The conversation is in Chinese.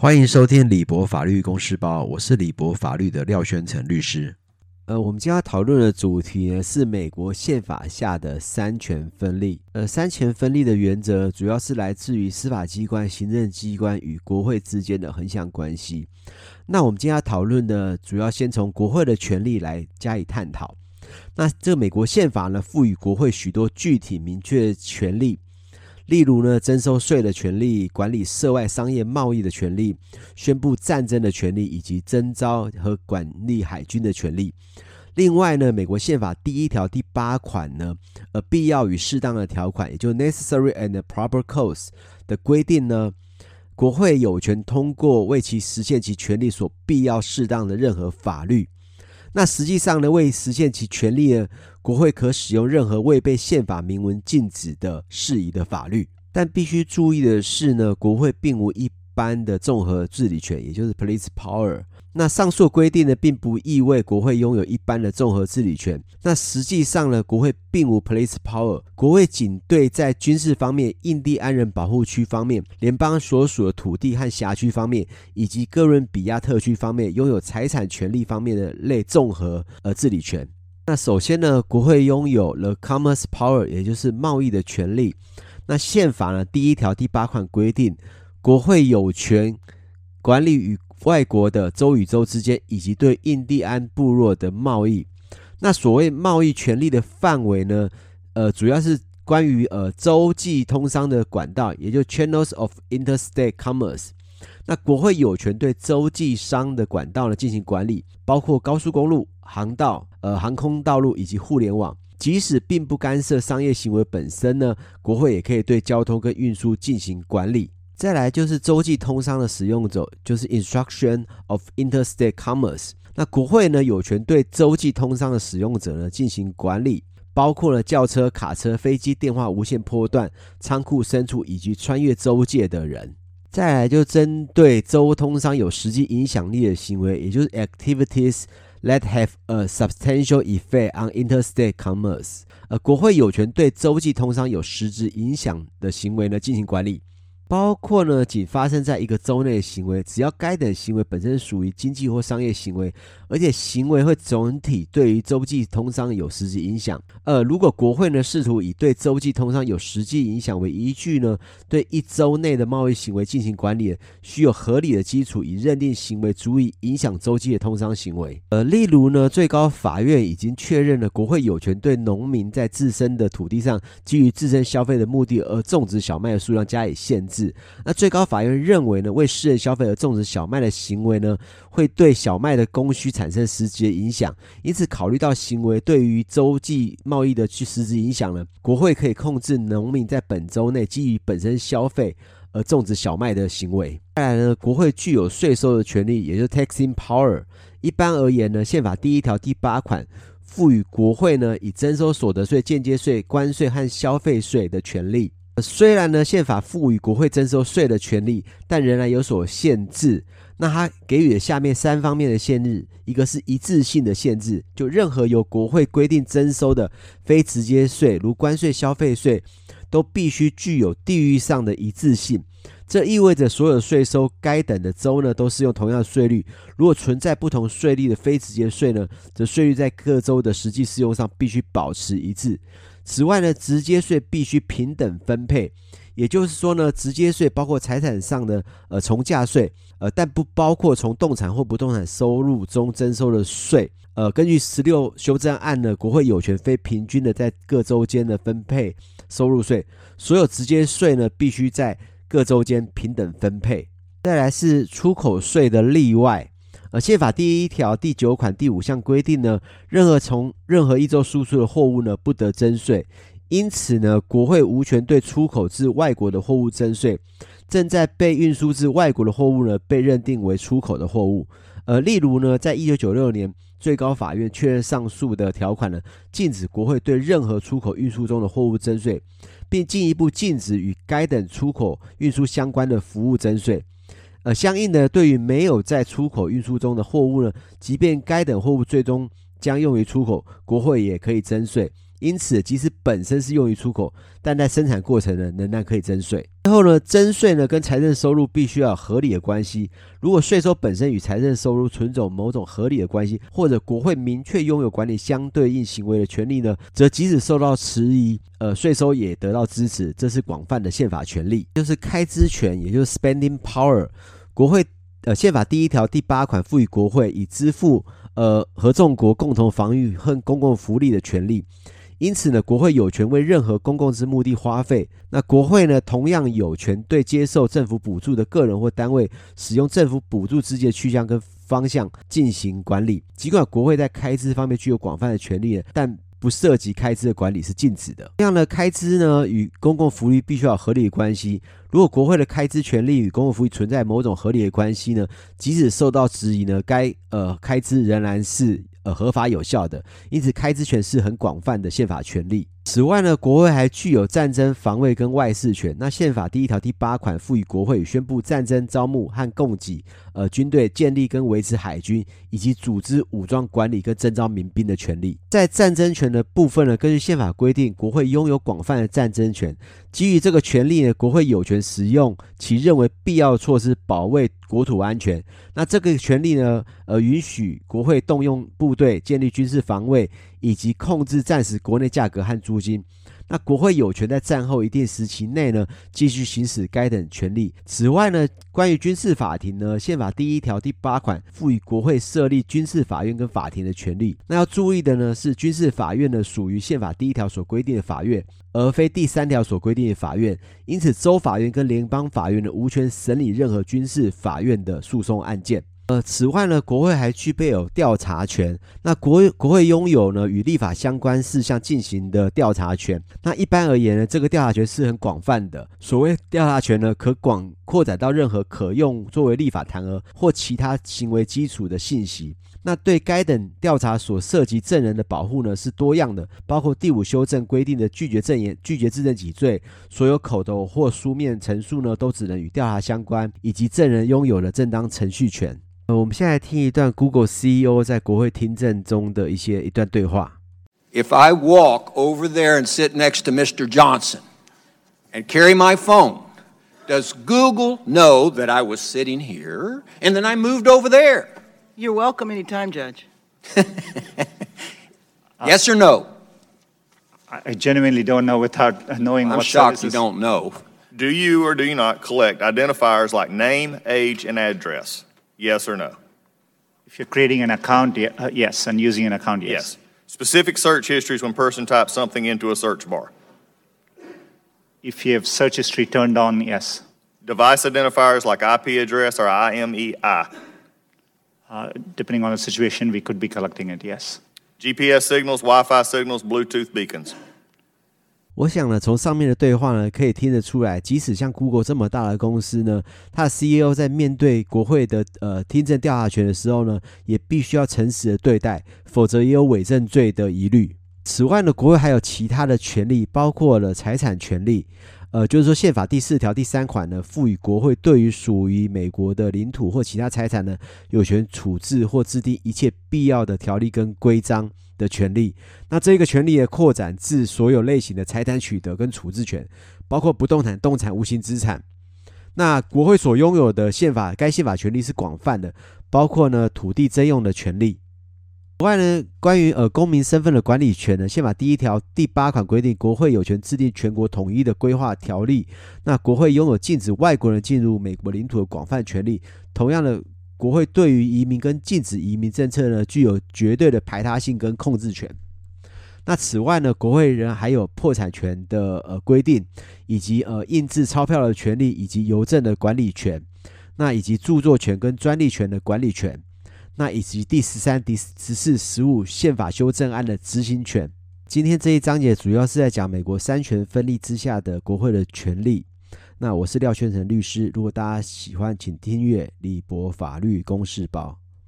欢迎收听李博法律公司报，我是李博法律的廖宣成律师。呃，我们今天要讨论的主题呢是美国宪法下的三权分立。呃，三权分立的原则主要是来自于司法机关、行政机关与国会之间的横向关系。那我们今天要讨论的，主要先从国会的权利来加以探讨。那这个美国宪法呢，赋予国会许多具体明确权利，例如呢，征收税的权利、管理涉外商业贸易的权利、宣布战争的权利，以及征召和管理海军的权利。另外呢，美国宪法第一条第八款呢，呃，必要与适当的条款，也就 necessary and proper clause 的规定呢，国会有权通过为其实现其权利所必要适当的任何法律。那实际上呢，为实现其权利呢，国会可使用任何未被宪法明文禁止的适宜的法律。但必须注意的是呢，国会并无一般的综合治理权，也就是 police power。那上述规定呢，并不意味国会拥有一般的综合治理权。那实际上呢，国会并无 police power，国会仅对在军事方面、印第安人保护区方面、联邦所属的土地和辖区方面，以及哥伦比亚特区方面拥有财产权利方面的类综合呃治理权。那首先呢，国会拥有 the commerce power，也就是贸易的权利。那宪法呢，第一条第八款规定，国会有权管理与外国的州与州之间，以及对印第安部落的贸易。那所谓贸易权利的范围呢？呃，主要是关于呃洲际通商的管道，也就 channels of interstate commerce。那国会有权对洲际商的管道呢进行管理，包括高速公路、航道、呃航空道路以及互联网。即使并不干涉商业行为本身呢，国会也可以对交通跟运输进行管理。再来就是洲际通商的使用者，就是 instruction of interstate commerce。那国会呢有权对洲际通商的使用者呢进行管理，包括了轿车、卡车、飞机、电话、无线波段、仓库深处以及穿越州界的人。再来就针对洲通商有实际影响力的行为，也就是 activities that have a substantial effect on interstate commerce。呃，国会有权对洲际通商有实质影响的行为呢进行管理。包括呢，仅发生在一个州内的行为，只要该等行为本身属于经济或商业行为，而且行为会总体对于州际通商有实际影响。呃，如果国会呢试图以对州际通商有实际影响为依据呢，对一州内的贸易行为进行管理，需有合理的基础以认定行为足以影响州际的通商行为。呃，例如呢，最高法院已经确认了国会有权对农民在自身的土地上基于自身消费的目的而种植小麦的数量加以限制。那最高法院认为呢，为私人消费而种植小麦的行为呢，会对小麦的供需产生实质的影响。因此，考虑到行为对于洲际贸易的去实质影响呢，国会可以控制农民在本州内基于本身消费而种植小麦的行为。再来呢，国会具有税收的权利，也就是 taxing power。一般而言呢，宪法第一条第八款赋予国会呢，以征收所得税、间接税、关税和消费税的权利。虽然呢，宪法赋予国会征收税的权利，但仍然有所限制。那它给予了下面三方面的限制：一个是一致性的限制，就任何由国会规定征收的非直接税，如关税、消费税，都必须具有地域上的一致性。这意味着所有税收该等的州呢，都适用同样的税率。如果存在不同税率的非直接税呢，则税率在各州的实际适用上必须保持一致。此外呢，直接税必须平等分配，也就是说呢，直接税包括财产上的呃从价税，呃，但不包括从动产或不动产收入中征收的税。呃，根据十六修正案呢，国会有权非平均的在各州间的分配收入税，所有直接税呢必须在各州间平等分配。再来是出口税的例外。呃，宪法第一条第九款第五项规定呢，任何从任何一州输出的货物呢，不得征税。因此呢，国会无权对出口至外国的货物征税。正在被运输至外国的货物呢，被认定为出口的货物。呃，例如呢，在一九九六年，最高法院确认上述的条款呢，禁止国会对任何出口运输中的货物征税，并进一步禁止与该等出口运输相关的服务征税。呃，相应的，对于没有在出口运输中的货物呢，即便该等货物最终将用于出口，国会也可以征税。因此，即使本身是用于出口，但在生产过程呢，仍然可以征税。后呢，征税呢跟财政收入必须要有合理的关系。如果税收本身与财政收入存在某种合理的关系，或者国会明确拥有管理相对应行为的权利呢，则即使受到迟疑，呃，税收也得到支持。这是广泛的宪法权利，就是开支权，也就是 spending power。国会呃，宪法第一条第八款赋予国会以支付呃合众国共同防御和公共福利的权利。因此呢，国会有权为任何公共之目的花费。那国会呢，同样有权对接受政府补助的个人或单位使用政府补助资金的去向跟方向进行管理。尽管国会在开支方面具有广泛的权利，但不涉及开支的管理是禁止的。这样的开支呢，与公共福利必须要有合理的关系。如果国会的开支权利与公共福利存在某种合理的关系呢，即使受到质疑呢，该呃开支仍然是。呃，合法有效的，因此开支权是很广泛的宪法权利。此外呢，国会还具有战争防卫跟外事权。那宪法第一条第八款赋予国会宣布战争、招募和供给呃军队、建立跟维持海军，以及组织武装管理跟征召民兵的权利。在战争权的部分呢，根据宪法规定，国会拥有广泛的战争权。基于这个权利呢，国会有权使用其认为必要的措施保卫国土安全。那这个权利呢，呃，允许国会动用部队建立军事防卫，以及控制战时国内价格和租金。那国会有权在战后一定时期内呢，继续行使该等权利。此外呢，关于军事法庭呢，宪法第一条第八款赋予国会设立军事法院跟法庭的权利。那要注意的呢是，军事法院呢属于宪法第一条所规定的法院，而非第三条所规定的法院。因此，州法院跟联邦法院呢无权审理任何军事法院的诉讼案件。呃，此外呢，国会还具备有调查权。那国国会拥有呢与立法相关事项进行的调查权。那一般而言呢，这个调查权是很广泛的。所谓调查权呢，可广扩展到任何可用作为立法弹劾或其他行为基础的信息。那对该等调查所涉及证人的保护呢，是多样的，包括第五修正规定的拒绝证言、拒绝自证己罪，所有口头或书面陈述呢，都只能与调查相关，以及证人拥有的正当程序权。我们现在听一段 Google CEO 在国会听证中的一些一段对话。If I walk over there and sit next to Mr. Johnson and carry my phone, does Google know that I was sitting here and then I moved over there? You're welcome anytime, Judge. yes or no? I genuinely don't know without knowing I'm what shocked services. you don't know. Do you or do you not collect identifiers like name, age, and address? Yes or no? If you're creating an account, ye- uh, yes, and using an account, yes. Yes. Specific search histories when person types something into a search bar. If you have search history turned on, yes. Device identifiers like IP address or IMEI. Uh, depending on the situation, we could be collecting it, yes. GPS signals, Wi Fi signals, Bluetooth beacons. 我想呢，从上面的对话呢，可以听得出来，即使像 Google 这么大的公司呢，它的 CEO 在面对国会的呃听证调查权的时候呢，也必须要诚实的对待，否则也有伪证罪的疑虑。此外呢，国会还有其他的权利，包括了财产权利，呃，就是说宪法第四条第三款呢，赋予国会对于属于美国的领土或其他财产呢，有权处置或制定一切必要的条例跟规章。的权利，那这个权利的扩展至所有类型的财产取得跟处置权，包括不动产、动产、无形资产。那国会所拥有的宪法，该宪法权利是广泛的，包括呢土地征用的权利。此外呢，关于呃公民身份的管理权呢，宪法第一条第八款规定，国会有权制定全国统一的规划条例。那国会拥有禁止外国人进入美国领土的广泛权利。同样的。国会对于移民跟禁止移民政策呢，具有绝对的排他性跟控制权。那此外呢，国会人还有破产权的呃规定，以及呃印制钞票的权利，以及邮政的管理权。那以及著作权跟专利权的管理权。那以及第十三、第十四、十五宪法修正案的执行权。今天这一章节主要是在讲美国三权分立之下的国会的权利。那我是廖宣成律师，如果大家喜欢，请订阅李博法律公示包。